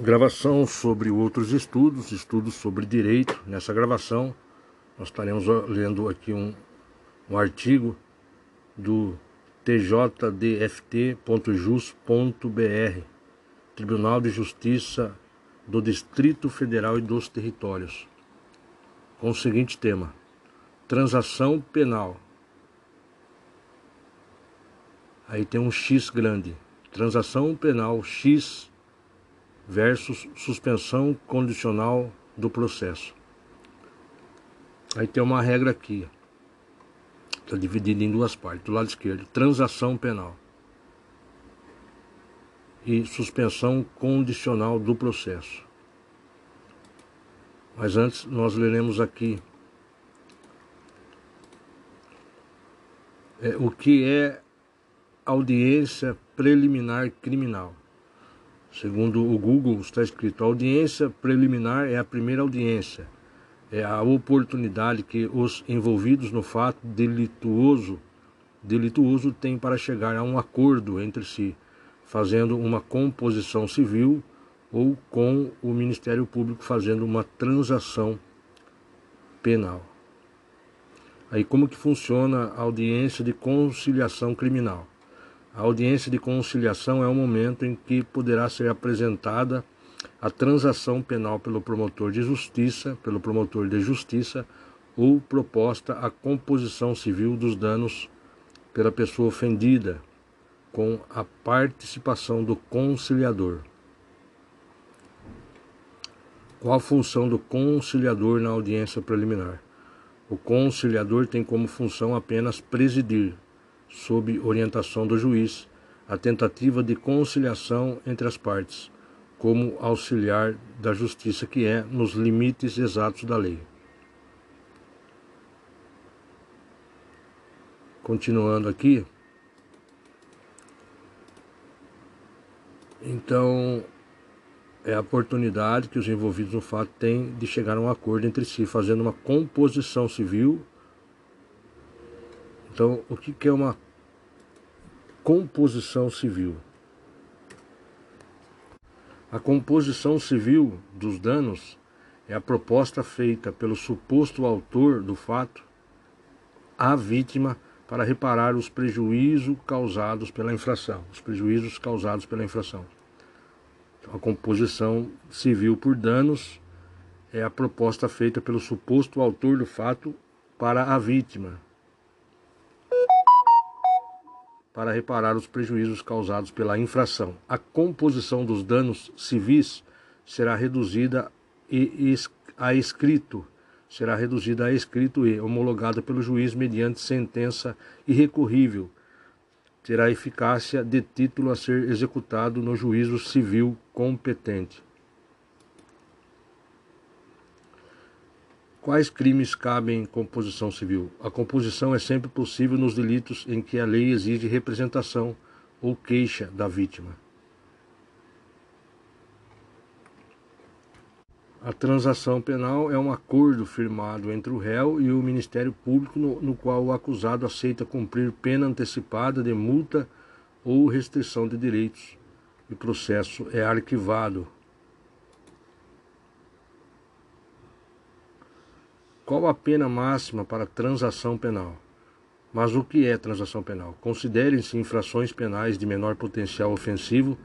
gravação sobre outros estudos, estudos sobre direito. Nessa gravação, nós estaremos lendo aqui um, um artigo do tjdft.jus.br, Tribunal de Justiça do Distrito Federal e dos Territórios, com o seguinte tema: Transação penal. Aí tem um X grande. Transação penal X versus suspensão condicional do processo. Aí tem uma regra aqui. Está dividida em duas partes. Do lado esquerdo, transação penal e suspensão condicional do processo. Mas antes nós leremos aqui é, o que é audiência preliminar criminal. Segundo o Google, está escrito: audiência preliminar é a primeira audiência, é a oportunidade que os envolvidos no fato delituoso, delituoso têm para chegar a um acordo entre si, fazendo uma composição civil ou com o Ministério Público fazendo uma transação penal. Aí como que funciona a audiência de conciliação criminal? A audiência de conciliação é o momento em que poderá ser apresentada a transação penal pelo promotor de justiça, pelo promotor de justiça, ou proposta a composição civil dos danos pela pessoa ofendida, com a participação do conciliador. Qual a função do conciliador na audiência preliminar? O conciliador tem como função apenas presidir, sob orientação do juiz, a tentativa de conciliação entre as partes, como auxiliar da justiça que é, nos limites exatos da lei. Continuando aqui. Então, é a oportunidade que os envolvidos no fato têm de chegar a um acordo entre si, fazendo uma composição civil então, o que é uma composição civil? A composição civil dos danos é a proposta feita pelo suposto autor do fato à vítima para reparar os prejuízos causados pela infração, os prejuízos causados pela infração. Então, a composição civil por danos é a proposta feita pelo suposto autor do fato para a vítima, para reparar os prejuízos causados pela infração. A composição dos danos civis será reduzida e a escrito será reduzida a escrito e homologada pelo juiz mediante sentença irrecorrível. Terá eficácia de título a ser executado no juízo civil competente. Quais crimes cabem em composição civil? A composição é sempre possível nos delitos em que a lei exige representação ou queixa da vítima. A transação penal é um acordo firmado entre o réu e o Ministério Público, no, no, qual o acusado aceita cumprir pena antecipada de multa ou restrição de direitos. E o processo é arquivado Qual a pena máxima para transação penal? Mas o que é transação penal? Considerem-se infrações penais de menor potencial ofensivo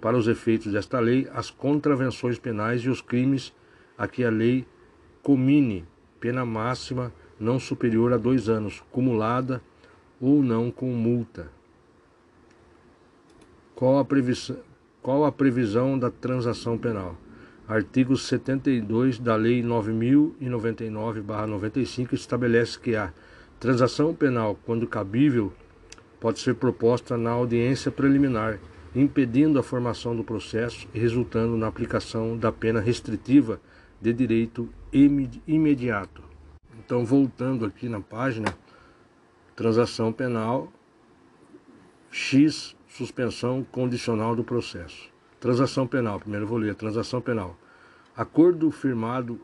para os efeitos desta lei as contravenções penais e os crimes a que a lei comine pena máxima não superior a dois anos, cumulada ou não com multa. Qual a previsão, qual a previsão da transação penal? Artigo 72 da Lei 9099-95 estabelece que a transação penal, quando cabível, pode ser proposta na audiência preliminar, impedindo a formação do processo e resultando na aplicação da pena restritiva de direito imediato. Então, voltando aqui na página, transação penal X, suspensão condicional do processo. Transação penal, primeiro vou ler, transação penal. Acordo firmado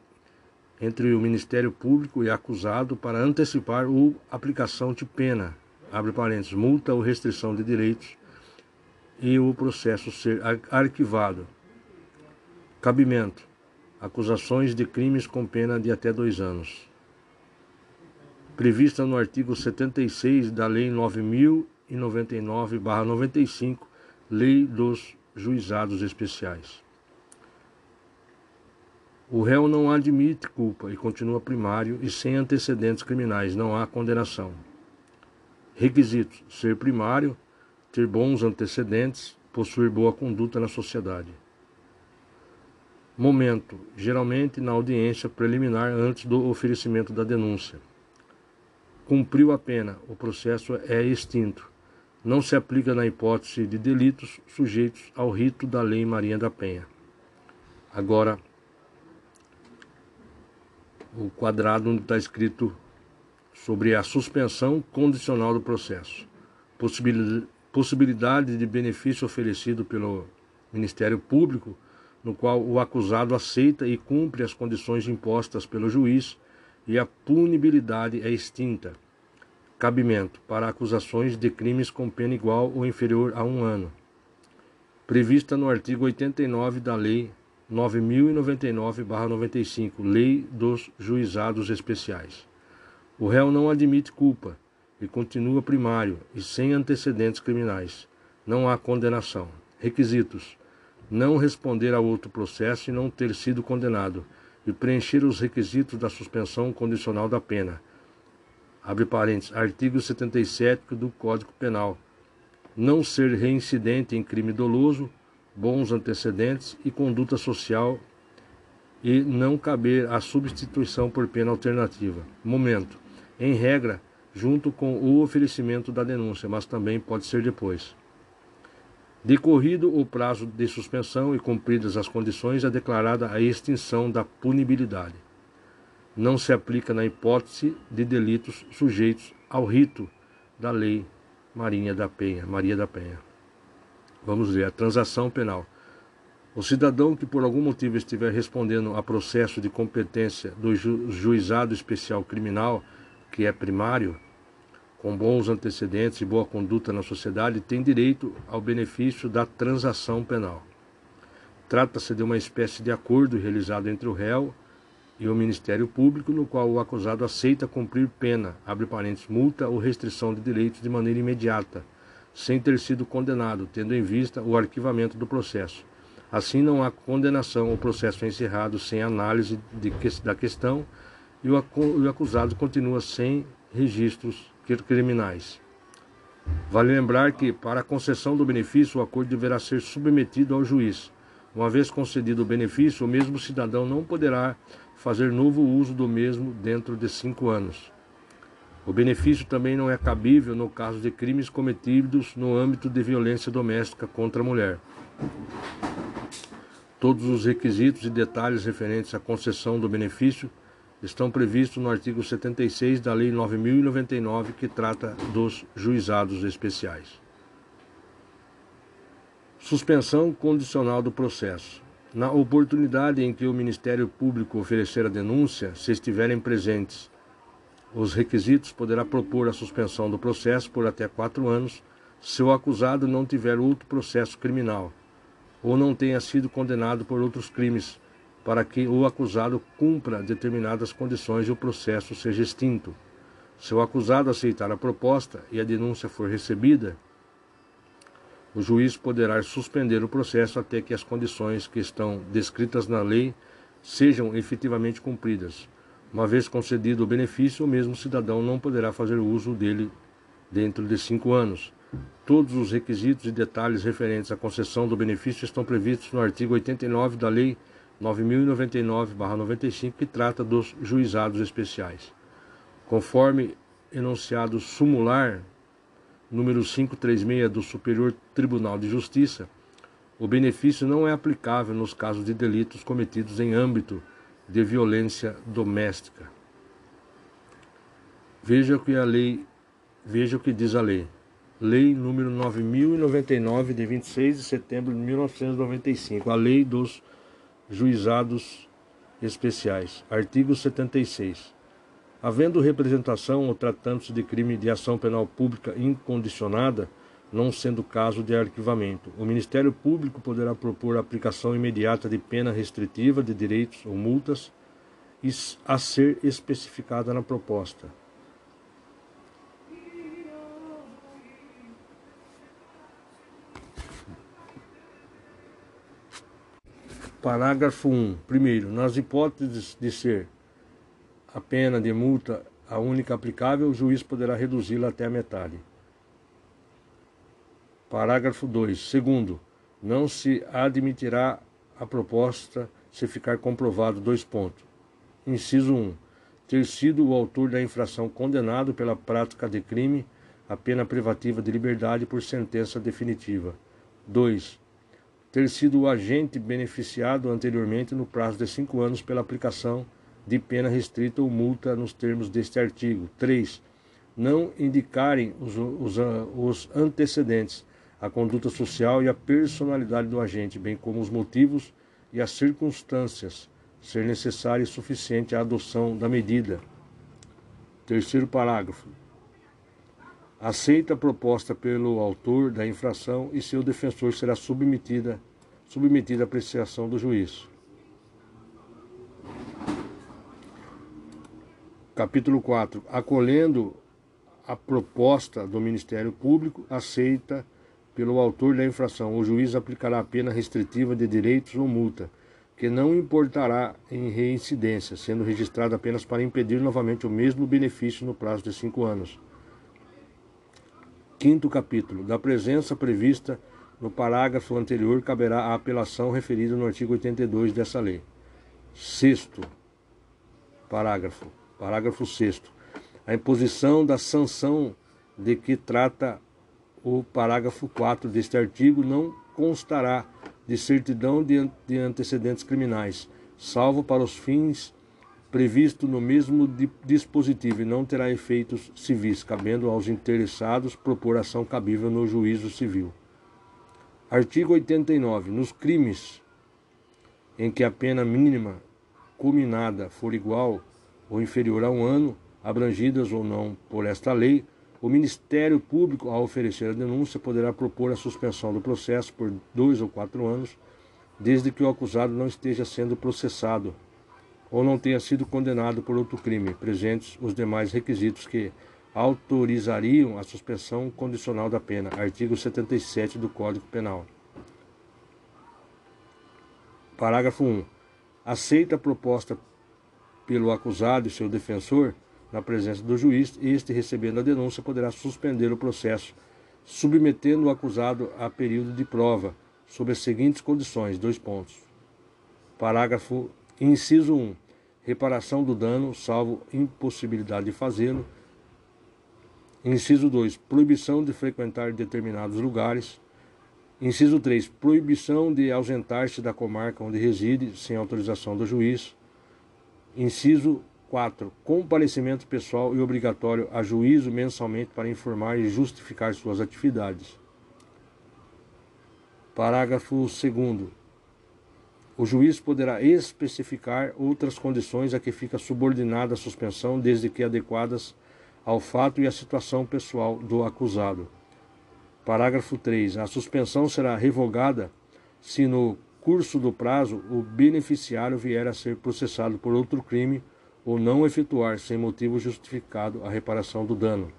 entre o Ministério Público e acusado para antecipar ou aplicação de pena, abre parênteses, multa ou restrição de direitos, e o processo ser arquivado. Cabimento: acusações de crimes com pena de até dois anos. Prevista no artigo 76 da Lei 9099-95, Lei dos Juizados Especiais. O réu não admite culpa e continua primário e sem antecedentes criminais, não há condenação. Requisitos: ser primário, ter bons antecedentes, possuir boa conduta na sociedade. Momento: geralmente na audiência preliminar antes do oferecimento da denúncia. Cumpriu a pena, o processo é extinto. Não se aplica na hipótese de delitos sujeitos ao rito da Lei Maria da Penha. Agora, o quadrado onde está escrito sobre a suspensão condicional do processo, possibilidade de benefício oferecido pelo Ministério Público, no qual o acusado aceita e cumpre as condições impostas pelo juiz e a punibilidade é extinta. Cabimento para acusações de crimes com pena igual ou inferior a um ano, prevista no artigo 89 da Lei 9099-95, Lei dos Juizados Especiais. O réu não admite culpa e continua primário e sem antecedentes criminais. Não há condenação. Requisitos: não responder a outro processo e não ter sido condenado, e preencher os requisitos da suspensão condicional da pena. Abre parênteses, artigo 77 do Código Penal. Não ser reincidente em crime doloso bons antecedentes e conduta social e não caber a substituição por pena alternativa. Momento. Em regra, junto com o oferecimento da denúncia, mas também pode ser depois. Decorrido o prazo de suspensão e cumpridas as condições, é declarada a extinção da punibilidade. Não se aplica na hipótese de delitos sujeitos ao rito da Lei Marinha da Penha, Maria da Penha. Vamos ver, a transação penal. O cidadão que por algum motivo estiver respondendo a processo de competência do ju juizado especial criminal, que é primário, com bons antecedentes e boa conduta na sociedade, tem direito ao benefício da transação penal. Trata-se de uma espécie de acordo realizado entre o réu e o Ministério Público, no qual o acusado aceita cumprir pena, abre parênteses, multa ou restrição de direitos de maneira imediata sem ter sido condenado, tendo em vista o arquivamento do processo. Assim, não há condenação, o processo é encerrado sem análise de, da questão e o acusado continua sem registros criminais. Vale lembrar que, para a concessão do benefício, o acordo deverá ser submetido ao juiz. Uma vez concedido o benefício, o mesmo cidadão não poderá fazer novo uso do mesmo dentro de cinco anos. O benefício também não é cabível no caso de crimes cometidos no âmbito de violência doméstica contra a mulher. Todos os requisitos e detalhes referentes à concessão do benefício estão previstos no artigo 76 da Lei 9099, que trata dos juizados especiais. Suspensão condicional do processo. Na oportunidade em que o Ministério Público oferecer a denúncia, se estiverem presentes os requisitos, poderá propor a suspensão do processo por até quatro anos se o acusado não tiver outro processo criminal ou não tenha sido condenado por outros crimes, para que o acusado cumpra determinadas condições e o processo seja extinto. Se o acusado aceitar a proposta e a denúncia for recebida, o juiz poderá suspender o processo até que as condições que estão descritas na lei sejam efetivamente cumpridas. Uma vez concedido o benefício, o mesmo cidadão não poderá fazer uso dele dentro de cinco anos. Todos os requisitos e detalhes referentes à concessão do benefício estão previstos no artigo 89 da Lei 9099-95, que trata dos juizados especiais. Conforme enunciado sumular número 536 do Superior Tribunal de Justiça, o benefício não é aplicável nos casos de delitos cometidos em âmbito de violência doméstica. Veja o que a lei, veja o que diz a lei. Lei número 9099 de 26 de setembro de 1995, a Lei dos Juizados Especiais. Artigo 76. Havendo representação ou tratando-se de crime de ação penal pública incondicionada, não sendo caso de arquivamento. O Ministério Público poderá propor a aplicação imediata de pena restritiva de direitos ou multas a ser especificada na proposta. Parágrafo 1. Primeiro, nas hipóteses de ser a pena de multa a única aplicável, o juiz poderá reduzi-la até a metade. Parágrafo 2. Segundo, não se admitirá a proposta se ficar comprovado dois pontos. Inciso 1. Ter sido o autor da infração condenado pela prática de crime a pena privativa de liberdade por sentença definitiva. 2. Ter sido o agente beneficiado anteriormente no prazo de cinco anos pela aplicação de pena restrita ou multa nos termos deste artigo. 3. Não indicarem os, os, os antecedentes a conduta social e a personalidade do agente, bem como os motivos e as circunstâncias, ser necessária e suficiente a adoção da medida. Terceiro parágrafo. Aceita a proposta pelo autor da infração e seu defensor será submetida, submetida à apreciação do juiz. Capítulo 4. Acolhendo a proposta do Ministério Público, aceita pelo autor da infração, o juiz aplicará a pena restritiva de direitos ou multa, que não importará em reincidência, sendo registrada apenas para impedir novamente o mesmo benefício no prazo de cinco anos. Quinto capítulo. Da presença prevista no parágrafo anterior, caberá a apelação referida no artigo 82 dessa lei. Sexto parágrafo. Parágrafo sexto. A imposição da sanção de que trata o parágrafo 4 deste artigo não constará de certidão de, antecedentes criminais, salvo para os fins previstos no mesmo dispositivo e não terá efeitos civis, cabendo aos interessados propor ação cabível no juízo civil. Artigo 89. Nos crimes em que a pena mínima culminada for igual ou inferior a um ano, abrangidas ou não por esta lei, o Ministério Público, ao oferecer a denúncia, poderá propor a suspensão do processo por dois ou quatro anos, desde que o acusado não esteja sendo processado ou não tenha sido condenado por outro crime, presentes os demais requisitos que autorizariam a suspensão condicional da pena. Artigo 77 do Código Penal. Parágrafo 1. Aceita a proposta pelo acusado e seu defensor na presença do juiz, este, recebendo a denúncia, poderá suspender o processo, submetendo o acusado a período de prova, sob as seguintes condições: dois pontos. Parágrafo inciso 1. Reparação do dano, salvo impossibilidade de fazê-lo. Inciso 2. Proibição de frequentar determinados lugares. Inciso 3. Proibição de ausentar-se da comarca onde reside, sem autorização do juiz. Inciso 4. Comparecimento pessoal e obrigatório a juízo mensalmente para informar e justificar suas atividades. Parágrafo 2. O juiz poderá especificar outras condições a que fica subordinada a suspensão, desde que adequadas ao fato e à situação pessoal do acusado. Parágrafo 3. A suspensão será revogada se no curso do prazo o beneficiário vier a ser processado por outro crime ou não efetuar sem motivo justificado a reparação do dano.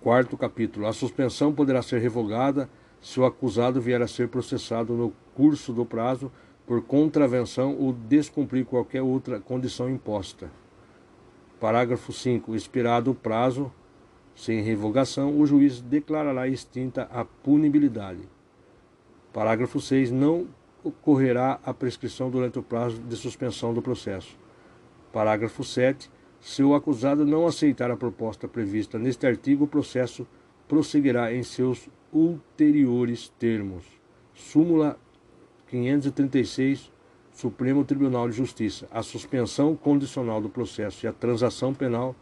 Quarto capítulo. A suspensão poderá ser revogada se o acusado vier a ser processado no curso do prazo por contravenção ou descumprir qualquer outra condição imposta. Parágrafo 5. Expirado o prazo, sem revogação, o juiz declarará extinta a punibilidade. Parágrafo 6. Não ocorrerá a prescrição durante o prazo de suspensão do processo. Parágrafo 7. Se o acusado não aceitar a proposta prevista neste artigo, o processo prosseguirá em seus ulteriores termos. Súmula 536, Supremo Tribunal de Justiça. A suspensão condicional do processo e a transação penal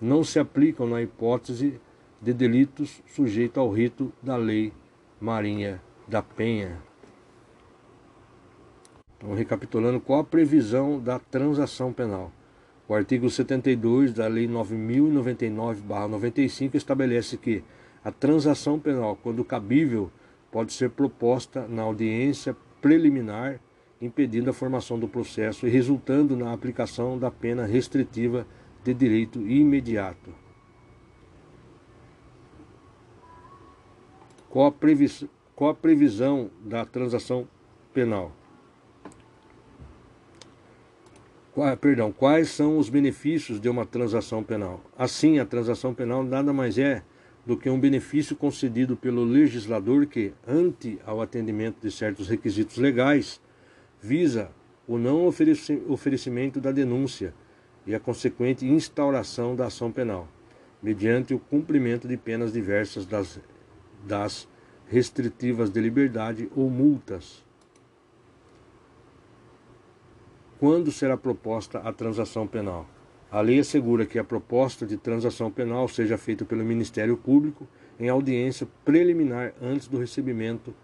não se aplicam na hipótese de delitos sujeitos ao rito da Lei Marinha da Penha. Então, recapitulando, qual a previsão da transação penal? O artigo 72 da Lei 9099-95 estabelece que a transação penal, quando cabível, pode ser proposta na audiência preliminar, impedindo a formação do processo e resultando na aplicação da pena restritiva de direito imediato. Qual a, previs... Qual a previsão da transação penal? Perdão, quais são os benefícios de uma transação penal? Assim, a transação penal nada mais é do que um benefício concedido pelo legislador que, ante ao atendimento de certos requisitos legais, visa o não oferecimento da denúncia e a consequente instauração da ação penal, mediante o cumprimento de penas diversas das, das restritivas de liberdade ou multas quando será proposta a transação penal. A lei assegura que a proposta de transação penal seja feita pelo Ministério Público em audiência preliminar antes do recebimento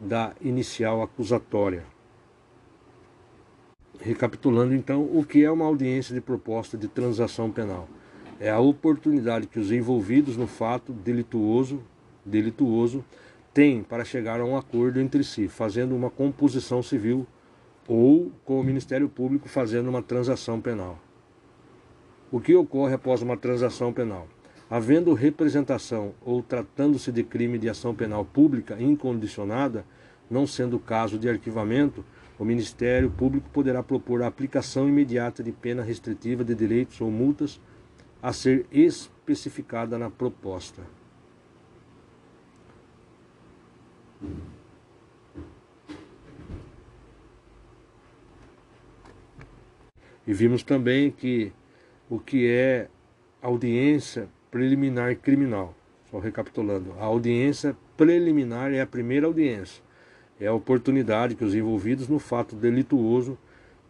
da inicial acusatória. Recapitulando então, o que é uma audiência de proposta de transação penal? É a oportunidade que os envolvidos no fato delituoso, delituoso têm para chegar a um acordo entre si, fazendo uma composição civil ou com o Ministério Público fazendo uma transação penal. O que ocorre após uma transação penal? Havendo representação ou tratando-se de crime de ação penal pública incondicionada, não sendo caso de arquivamento, o Ministério Público poderá propor a aplicação imediata de pena restritiva de direitos ou multas a ser especificada na proposta. E vimos também que o que é audiência preliminar criminal. Só recapitulando, a audiência preliminar é a primeira audiência. É a oportunidade que os envolvidos no fato delituoso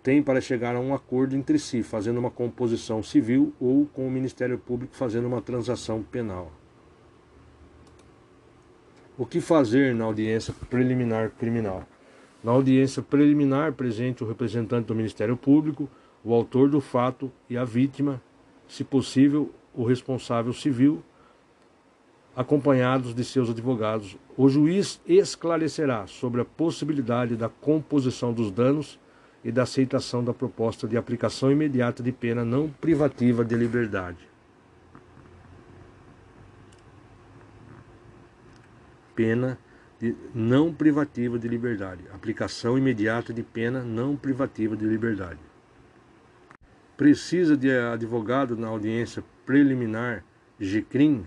têm para chegar a um acordo entre si, fazendo uma composição civil ou com o Ministério Público fazendo uma transação penal. O que fazer na audiência preliminar criminal? Na audiência preliminar, presente o representante do Ministério Público, o autor do fato e a vítima, se possível, o responsável civil, acompanhados de seus advogados. O juiz esclarecerá sobre a possibilidade da composição dos danos e da aceitação da proposta de aplicação imediata de pena não privativa de liberdade. Pena de não privativa de liberdade. Aplicação imediata de pena não privativa de liberdade precisa de advogado na audiência preliminar de GCRIM,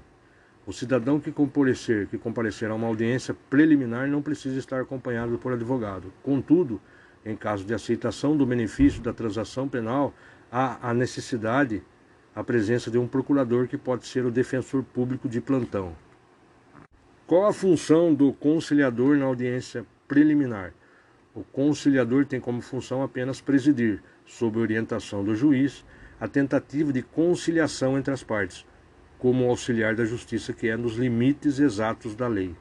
o cidadão que comparecer, que comparecer a uma audiência preliminar não precisa estar acompanhado por advogado. Contudo, em caso de aceitação do benefício da transação penal, há a necessidade, a presença de um procurador que pode ser o defensor público de plantão. Qual a função do conciliador na audiência preliminar? O conciliador tem como função apenas presidir, sob orientação do juiz, a tentativa de conciliação entre as partes, como auxiliar da justiça que é nos limites exatos da lei.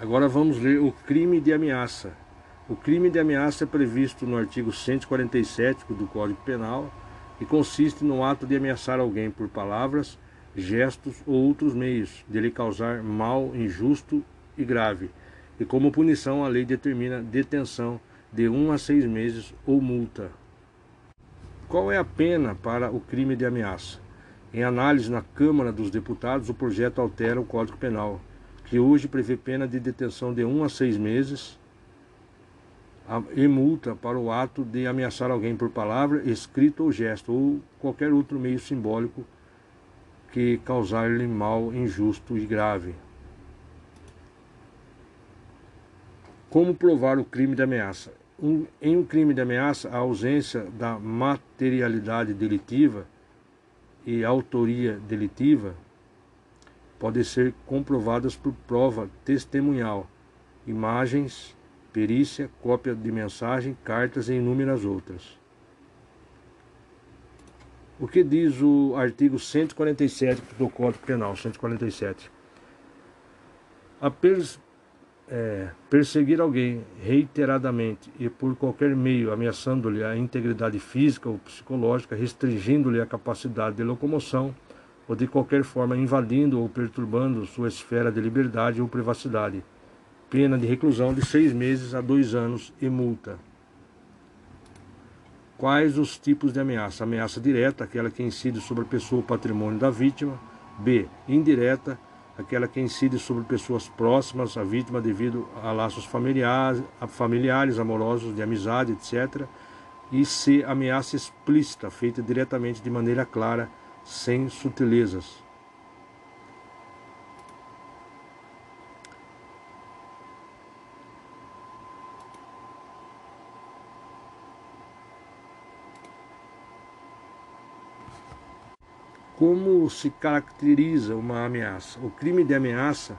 Agora vamos ler o crime de ameaça. O crime de ameaça é previsto no artigo 147 do Código Penal e consiste no ato de ameaçar alguém por palavras, gestos ou outros meios, de lhe causar mal injusto e grave. E como punição, a lei determina detenção de um a seis meses ou multa. Qual é a pena para o crime de ameaça? Em análise na Câmara dos Deputados, o projeto altera o Código Penal, que hoje prevê pena de detenção de um a seis meses e multa para o ato de ameaçar alguém por palavra, escrito ou gesto, ou qualquer outro meio simbólico que causar-lhe mal injusto e grave. Como provar o crime de ameaça? Um, em um crime de ameaça, a ausência da materialidade delitiva e autoria delitiva podem ser comprovadas por prova testemunhal, imagens, perícia, cópia de mensagem, cartas e inúmeras outras. O que diz o artigo 147 do Código Penal, 147? A pers é, perseguir alguém reiteradamente e por qualquer meio ameaçando-lhe a integridade física ou psicológica, restringindo-lhe a capacidade de locomoção ou de qualquer forma invadindo ou perturbando sua esfera de liberdade ou privacidade. Pena de reclusão de seis meses a dois anos e multa. Quais os tipos de ameaça? Ameaça direta, aquela que incide sobre a pessoa ou patrimônio da vítima. B. Indireta, aquela que incide sobre pessoas próximas à vítima devido a laços familiares, familiares amorosos, de amizade, etc. E C. Ameaça explícita, feita diretamente de maneira clara, sem sutilezas. Como se caracteriza uma ameaça? O crime de ameaça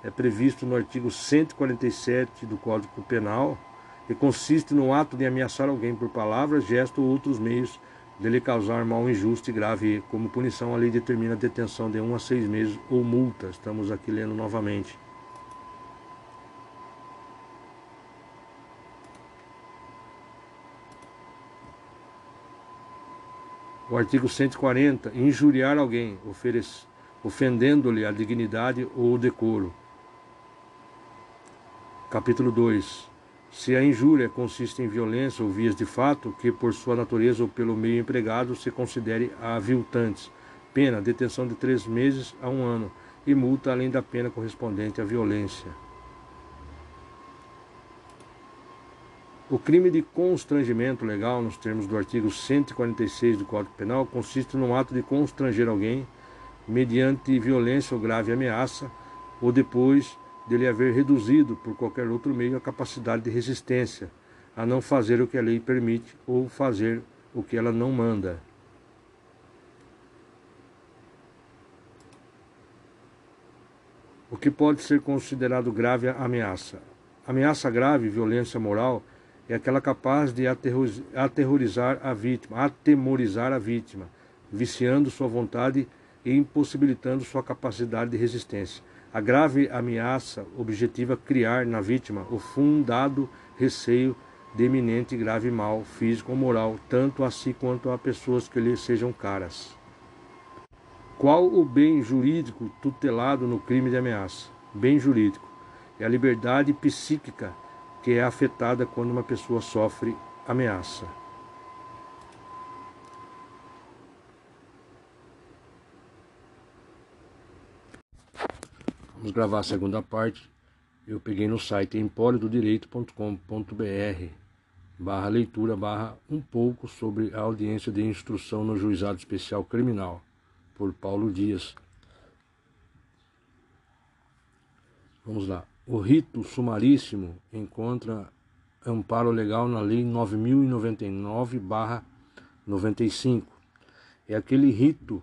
é previsto no artigo 147 do Código Penal e consiste no ato de ameaçar alguém por palavras, gesto ou outros meios de lhe causar mal injusto e grave. Como punição, a lei determina a detenção de um a seis meses ou multa. Estamos aqui lendo novamente. Artigo 140, injuriar alguém, ofendendo-lhe a dignidade ou o decoro. Capítulo 2. Se a injúria consiste em violência ou vias de fato, que por sua natureza ou pelo meio empregado se considere aviltantes. Pena, detenção de três meses a um ano e multa além da pena correspondente à violência. O crime de constrangimento legal, nos termos do artigo 146 do Código Penal, consiste no ato de constranger alguém mediante violência ou grave ameaça, ou depois de lhe haver reduzido por qualquer outro meio a capacidade de resistência, a não fazer o que a lei permite ou fazer o que ela não manda. O que pode ser considerado grave ameaça? Ameaça grave, violência moral, é aquela capaz de aterrorizar a vítima, atemorizar a vítima, viciando sua vontade e impossibilitando sua capacidade de resistência. A grave ameaça objetiva criar na vítima o fundado receio de iminente grave mal físico ou moral, tanto a si quanto a pessoas que lhe sejam caras. Qual o bem jurídico tutelado no crime de ameaça? Bem jurídico é a liberdade psíquica que é afetada quando uma pessoa sofre ameaça. Vamos gravar a segunda parte. Eu peguei no site emporiododireito.com.br barra leitura barra um pouco sobre a audiência de instrução no Juizado Especial Criminal, por Paulo Dias. Vamos lá. O rito sumaríssimo encontra amparo legal na Lei 9099-95. É aquele rito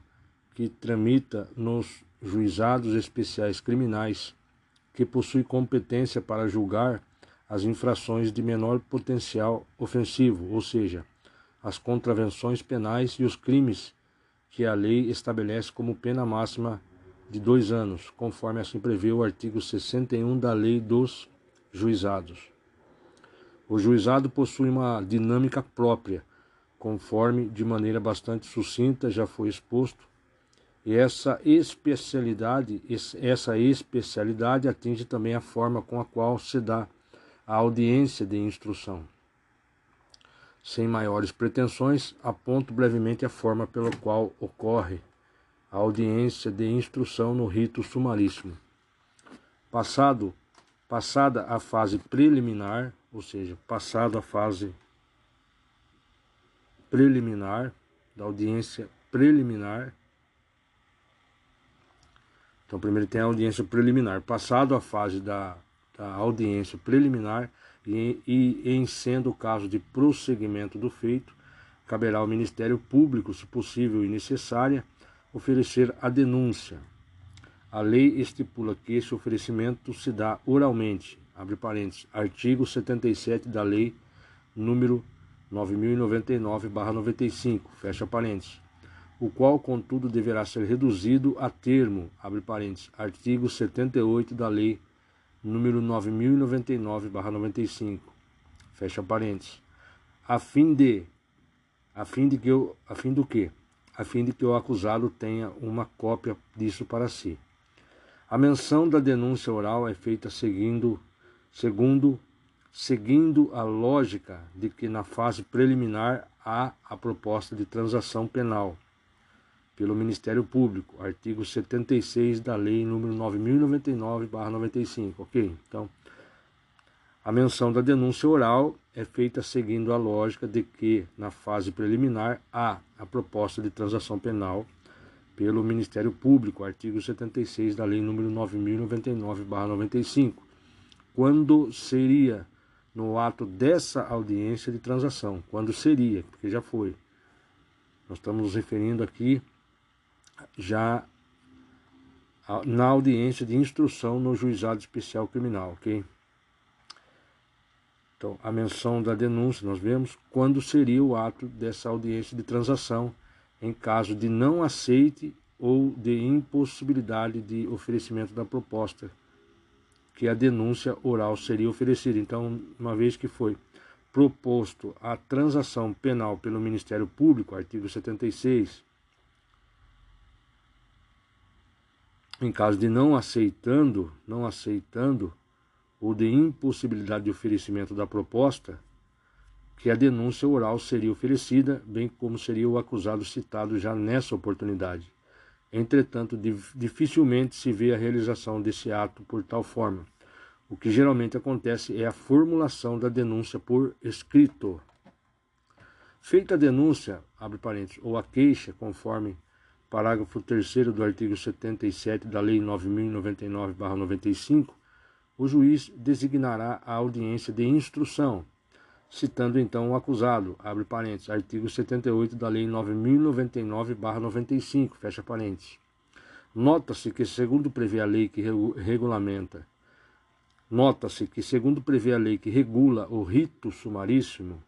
que tramita nos juizados especiais criminais, que possui competência para julgar as infrações de menor potencial ofensivo, ou seja, as contravenções penais e os crimes que a lei estabelece como pena máxima de dois anos, conforme assim prevê o artigo 61 da Lei dos Juizados. O juizado possui uma dinâmica própria, conforme de maneira bastante sucinta já foi exposto, e essa especialidade, essa especialidade atinge também a forma com a qual se dá a audiência de instrução. Sem maiores pretensões, aponto brevemente a forma pela qual ocorre a audiência de instrução no rito sumaríssimo. Passado, passada a fase preliminar, ou seja, passado a fase preliminar da audiência preliminar. Então, primeiro tem a audiência preliminar. Passado a fase da, da audiência preliminar e, e em sendo o caso de prosseguimento do feito, caberá ao Ministério Público, se possível e necessária, oferecer a denúncia. A lei estipula que esse oferecimento se dá oralmente, abre parênteses, artigo 77 da lei número 9099/95, fecha parênteses, o qual contudo deverá ser reduzido a termo, abre parênteses, artigo 78 da lei número 9099/95. Fecha parênteses. A fim de a fim de que eu, a fim do que? A fim de que o acusado tenha uma cópia disso para si. A menção da denúncia oral é feita seguindo segundo seguindo a lógica de que na fase preliminar há a proposta de transação penal pelo Ministério Público, artigo 76 da Lei número 9099/95, OK? Então, a menção da denúncia oral é feita seguindo a lógica de que na fase preliminar há a proposta de transação penal pelo Ministério Público, artigo 76 da Lei número 9099/95, quando seria no ato dessa audiência de transação. Quando seria, porque já foi. Nós estamos nos referindo aqui já na audiência de instrução no juizado especial criminal, ok? Então, a menção da denúncia, nós vemos quando seria o ato dessa audiência de transação, em caso de não aceite ou de impossibilidade de oferecimento da proposta, que a denúncia oral seria oferecida. Então, uma vez que foi proposto a transação penal pelo Ministério Público, artigo 76, em caso de não aceitando, não aceitando ou de impossibilidade de oferecimento da proposta, que a denúncia oral seria oferecida, bem como seria o acusado citado já nessa oportunidade. Entretanto, dificilmente se vê a realização desse ato por tal forma. O que geralmente acontece é a formulação da denúncia por escrito. Feita a denúncia, abre parênteses, ou a queixa, conforme parágrafo 3 do artigo 77 da Lei 9099-95, o juiz designará a audiência de instrução, citando então o acusado, abre parênteses, artigo 78 da Lei 9099-95, fecha parênteses. Nota-se que, segundo prevê a lei que regulamenta, nota-se que, segundo prevê a lei que regula o rito sumaríssimo,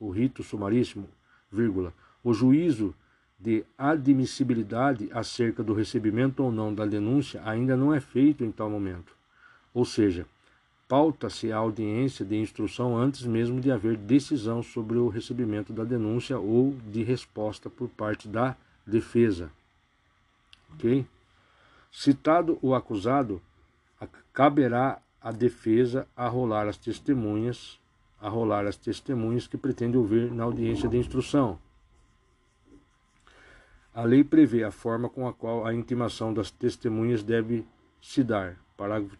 o rito sumaríssimo, vírgula, o juízo de admissibilidade acerca do recebimento ou não da denúncia ainda não é feito em tal momento. Ou seja, pauta-se a audiência de instrução antes mesmo de haver decisão sobre o recebimento da denúncia ou de resposta por parte da defesa. Ok? Citado o acusado, caberá à defesa arrolar as testemunhas, arrolar as testemunhas que pretende ouvir na audiência de instrução. A lei prevê a forma com a qual a intimação das testemunhas deve se dar, parágrafo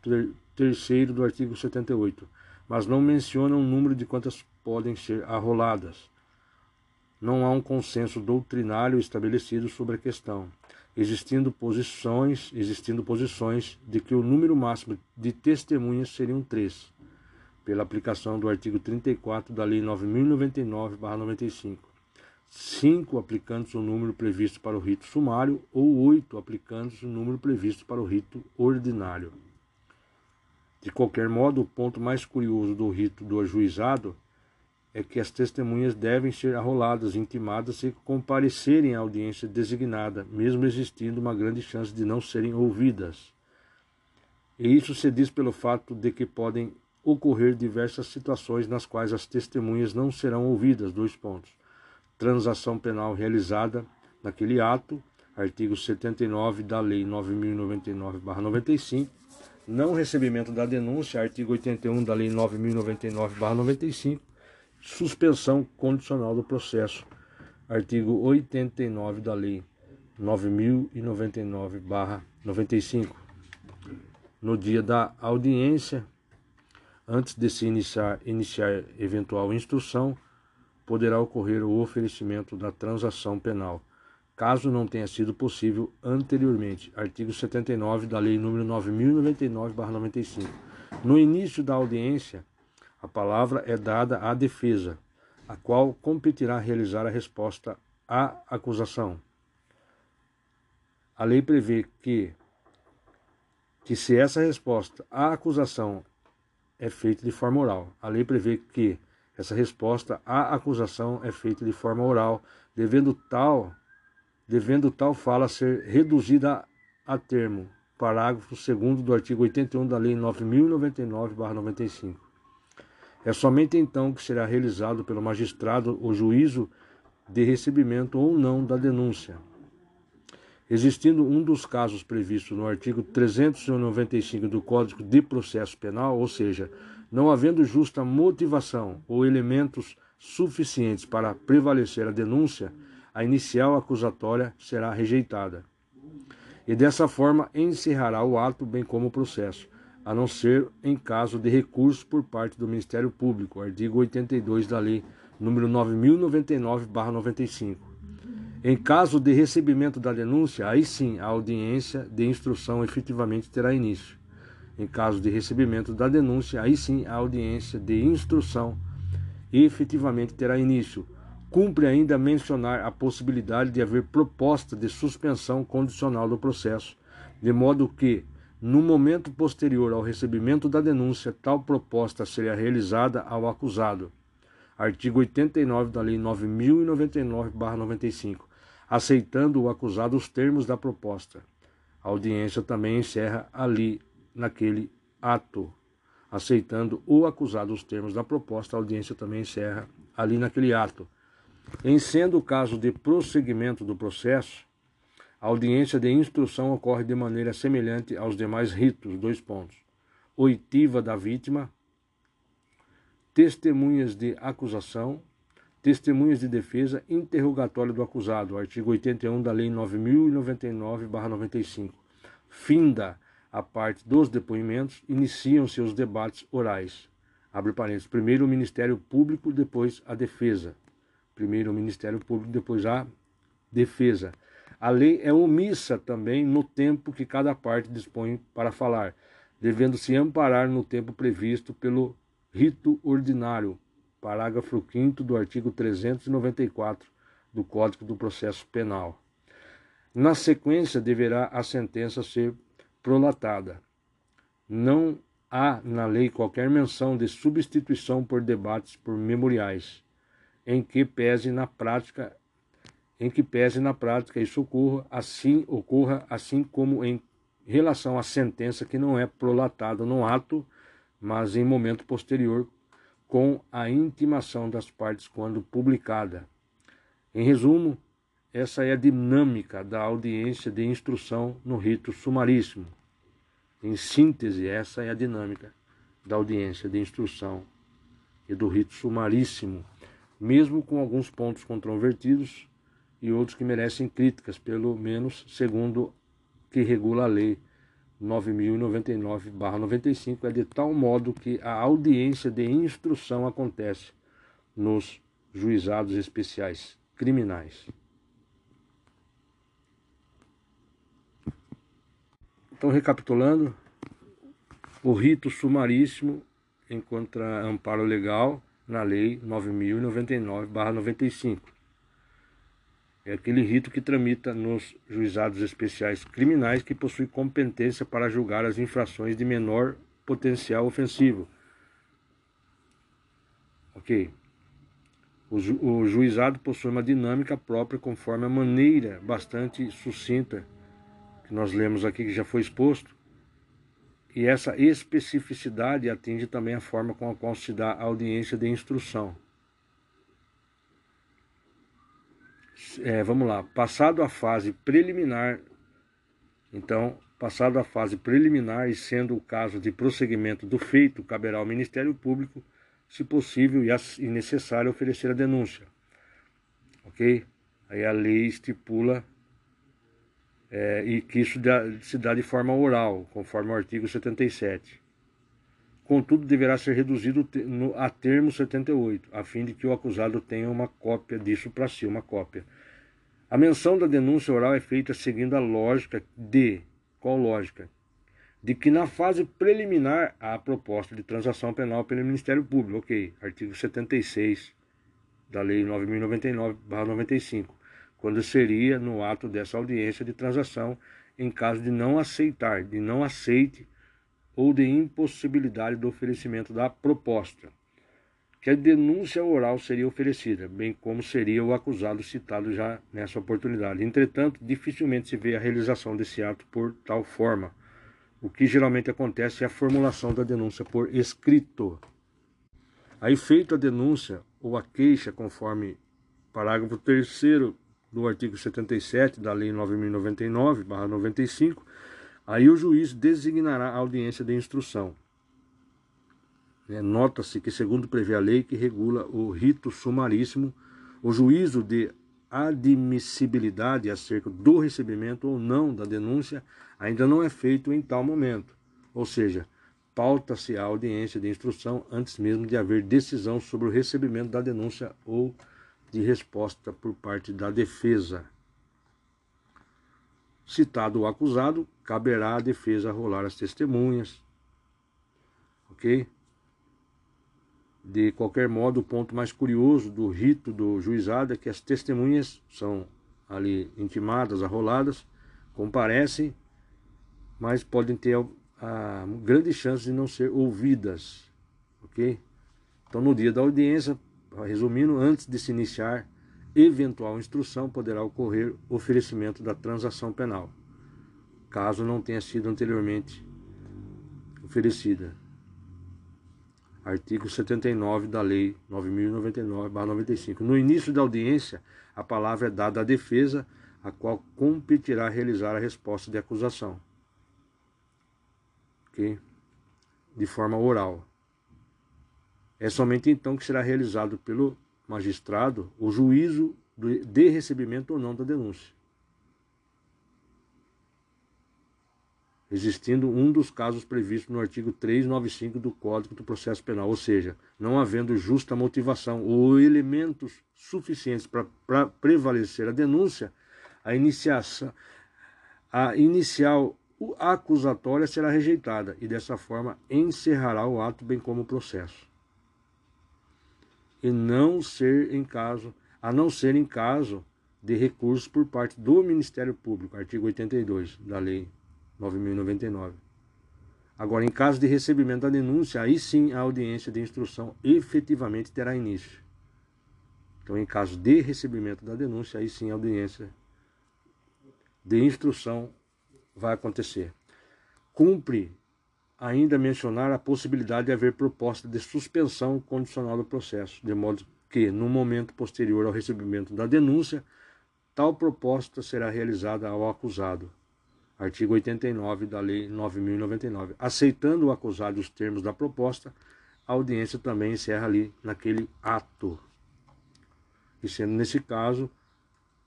3 do artigo 78, mas não menciona o número de quantas podem ser arroladas. Não há um consenso doutrinário estabelecido sobre a questão, existindo posições, existindo posições de que o número máximo de testemunhas seriam três, pela aplicação do artigo 34 da Lei 9099/95. Cinco aplicando o número previsto para o rito sumário ou oito aplicando o número previsto para o rito ordinário. De qualquer modo, o ponto mais curioso do rito do ajuizado é que as testemunhas devem ser arroladas, intimadas e comparecerem à audiência designada, mesmo existindo uma grande chance de não serem ouvidas. E isso se diz pelo fato de que podem ocorrer diversas situações nas quais as testemunhas não serão ouvidas. Dois pontos. Transação penal realizada naquele ato, artigo 79 da Lei 9099/95 não recebimento da denúncia, artigo 81 da Lei 9099-95, suspensão condicional do processo, artigo 89 da Lei 9099-95. No dia da audiência, antes de se iniciar, iniciar eventual instrução, poderá ocorrer o oferecimento da transação penal caso não tenha sido possível anteriormente. Artigo 79 da Lei nº 9099/95. No início da audiência, a palavra é dada à defesa, a qual competirá realizar a resposta à acusação. A lei prevê que que se essa resposta à acusação é feita de forma oral, a lei prevê que essa resposta à acusação é feita de forma oral, devendo tal devendo tal fala ser reduzida a termo, parágrafo 2 do artigo 81 da Lei 9099-95. É somente então que será realizado pelo magistrado o juízo de recebimento ou não da denúncia. Existindo um dos casos previstos no artigo 395 do Código de Processo Penal, ou seja, não havendo justa motivação ou elementos suficientes para prevalecer a denúncia, a inicial acusatória será rejeitada. E dessa forma encerrará o ato, bem como o processo, a não ser em caso de recurso por parte do Ministério Público, artigo 82 da Lei número 9099/95. Em caso de recebimento da denúncia, aí sim a audiência de instrução efetivamente terá início. Em caso de recebimento da denúncia, aí sim a audiência de instrução efetivamente terá início. Cumpre ainda mencionar a possibilidade de haver proposta de suspensão condicional do processo, de modo que, no momento posterior ao recebimento da denúncia, tal proposta seria realizada ao acusado. Artigo 89 da Lei 9099-95 aceitando o acusado os termos da proposta. A audiência também encerra ali, naquele ato. Aceitando o acusado os termos da proposta, a audiência também encerra ali naquele ato. Em sendo o caso de prosseguimento do processo, a audiência de instrução ocorre de maneira semelhante aos demais ritos, dois pontos. Oitiva da vítima, testemunhas de acusação, Testemunhas de defesa, interrogatório do acusado, artigo 81 da Lei 9099-95. Finda a parte dos depoimentos, iniciam-se os debates orais. Abre parênteses. Primeiro o Ministério Público, depois a defesa. Primeiro o Ministério Público, depois a defesa. A lei é omissa também no tempo que cada parte dispõe para falar, devendo se amparar no tempo previsto pelo rito ordinário, parágrafo 5 do artigo 394 do Código do Processo Penal. Na sequência, deverá a sentença ser prolatada. Não há na lei qualquer menção de substituição por debates por memoriais, em que pese na prática em que pese na prática isso ocorra assim ocorra assim como em relação à sentença que não é prolatada no ato, mas em momento posterior com a intimação das partes quando publicada. Em resumo, essa é a dinâmica da audiência de instrução no rito sumaríssimo. Em síntese, essa é a dinâmica da audiência de instrução e do rito sumaríssimo, mesmo com alguns pontos controvertidos e outros que merecem críticas, pelo menos segundo que regula a lei 9099-95 é de tal modo que a audiência de instrução acontece nos juizados especiais criminais. Então, recapitulando, o rito sumaríssimo encontra amparo legal na Lei 9099-95 é aquele rito que tramita nos juizados especiais criminais que possui competência para julgar as infrações de menor potencial ofensivo. Ok. O, ju o juizado possui uma dinâmica própria conforme a maneira bastante sucinta que nós lemos aqui, que já foi exposto. E essa especificidade atinge também a forma com a qual se dá a audiência de instrução. é, vamos lá, passado a fase preliminar, então, passado a fase preliminar e sendo o caso de prosseguimento do feito, caberá ao Ministério Público, se possível e necessário, oferecer a denúncia. Ok? Aí a lei estipula é, e que isso se dá de forma oral, conforme o artigo 77. Contudo, deverá ser reduzido a termo 78, a fim de que o acusado tenha uma cópia disso para si, uma cópia. A menção da denúncia oral é feita seguindo a lógica de qual lógica? De que na fase preliminar há proposta de transação penal pelo Ministério Público, ok, artigo 76 da Lei 9099/95, quando seria no ato dessa audiência de transação em caso de não aceitar, de não aceite ou de impossibilidade do oferecimento da proposta, que a denúncia oral seria oferecida, bem como seria o acusado citado já nessa oportunidade. Entretanto, dificilmente se vê a realização desse ato por tal forma, o que geralmente acontece é a formulação da denúncia por escrito. Aí, feita a denúncia ou a queixa, conforme parágrafo 3 do artigo 77 da Lei 9.099-95, aí o juiz designará a audiência de instrução. É, Nota-se que, segundo prevê a lei que regula o rito sumaríssimo, o juízo de admissibilidade acerca do recebimento ou não da denúncia ainda não é feito em tal momento. Ou seja, pauta-se a audiência de instrução antes mesmo de haver decisão sobre o recebimento da denúncia ou de resposta por parte da defesa. Citado o acusado, caberá à defesa rolar as testemunhas. Ok? De qualquer modo, o ponto mais curioso do rito do juizado é que as testemunhas são ali intimadas, arroladas, comparecem, mas podem ter a, a grande chance de não ser ouvidas, ok? Então, no dia da audiência, resumindo, antes de se iniciar eventual instrução, poderá ocorrer oferecimento da transação penal, caso não tenha sido anteriormente oferecida artigo 79 da Lei 9.099-95. No início da audiência, a palavra é dada à defesa, a qual competirá realizar a resposta de acusação. Okay? De forma oral. É somente então que será realizado pelo magistrado o juízo de recebimento ou não da denúncia. existindo um dos casos previstos no artigo 395 do Código do Processo Penal, ou seja, não havendo justa motivação ou elementos suficientes para prevalecer a denúncia, a iniciação, a inicial acusatória será rejeitada e dessa forma encerrará o ato bem como o processo. E não ser em caso, a não ser em caso de recursos por parte do Ministério Público, artigo 82 da Lei 9.099. Agora, em caso de recebimento da denúncia, aí sim a audiência de instrução efetivamente terá início. Então, em caso de recebimento da denúncia, aí sim a audiência de instrução vai acontecer. Cumpre ainda mencionar a possibilidade de haver proposta de suspensão condicional do processo, de modo que, no momento posterior ao recebimento da denúncia, tal proposta será realizada ao acusado, artigo 89 da Lei 9.099. Aceitando o acusado os termos da proposta, a audiência também encerra ali naquele ato. E sendo nesse caso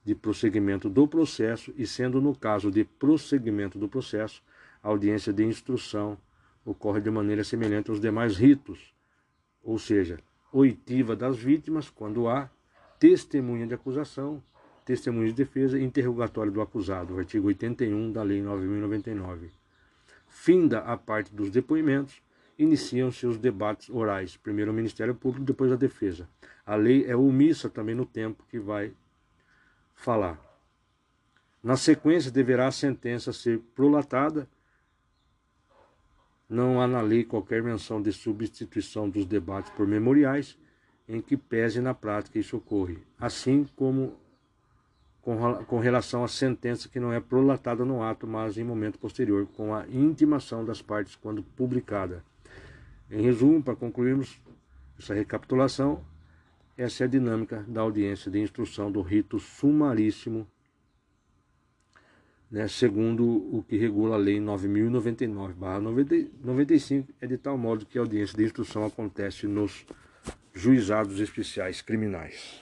de prosseguimento do processo, e sendo no caso de prosseguimento do processo, a audiência de instrução ocorre de maneira semelhante aos demais ritos, ou seja, oitiva das vítimas, quando há testemunha de acusação, testemunho de defesa e interrogatório do acusado, artigo 81 da Lei 9.099. Finda a parte dos depoimentos, iniciam-se os debates orais, primeiro o Ministério Público, depois a defesa. A lei é omissa também no tempo que vai falar. Na sequência, deverá a sentença ser prolatada. Não há na lei qualquer menção de substituição dos debates por memoriais, em que pese na prática isso ocorre, assim como com, relação à sentença que não é prolatada no ato, mas em momento posterior, com a intimação das partes quando publicada. Em resumo, para concluirmos essa recapitulação, essa é a dinâmica da audiência de instrução do rito sumaríssimo, né, segundo o que regula a Lei 9.099-95, é de tal modo que a audiência de instrução acontece nos juizados especiais criminais.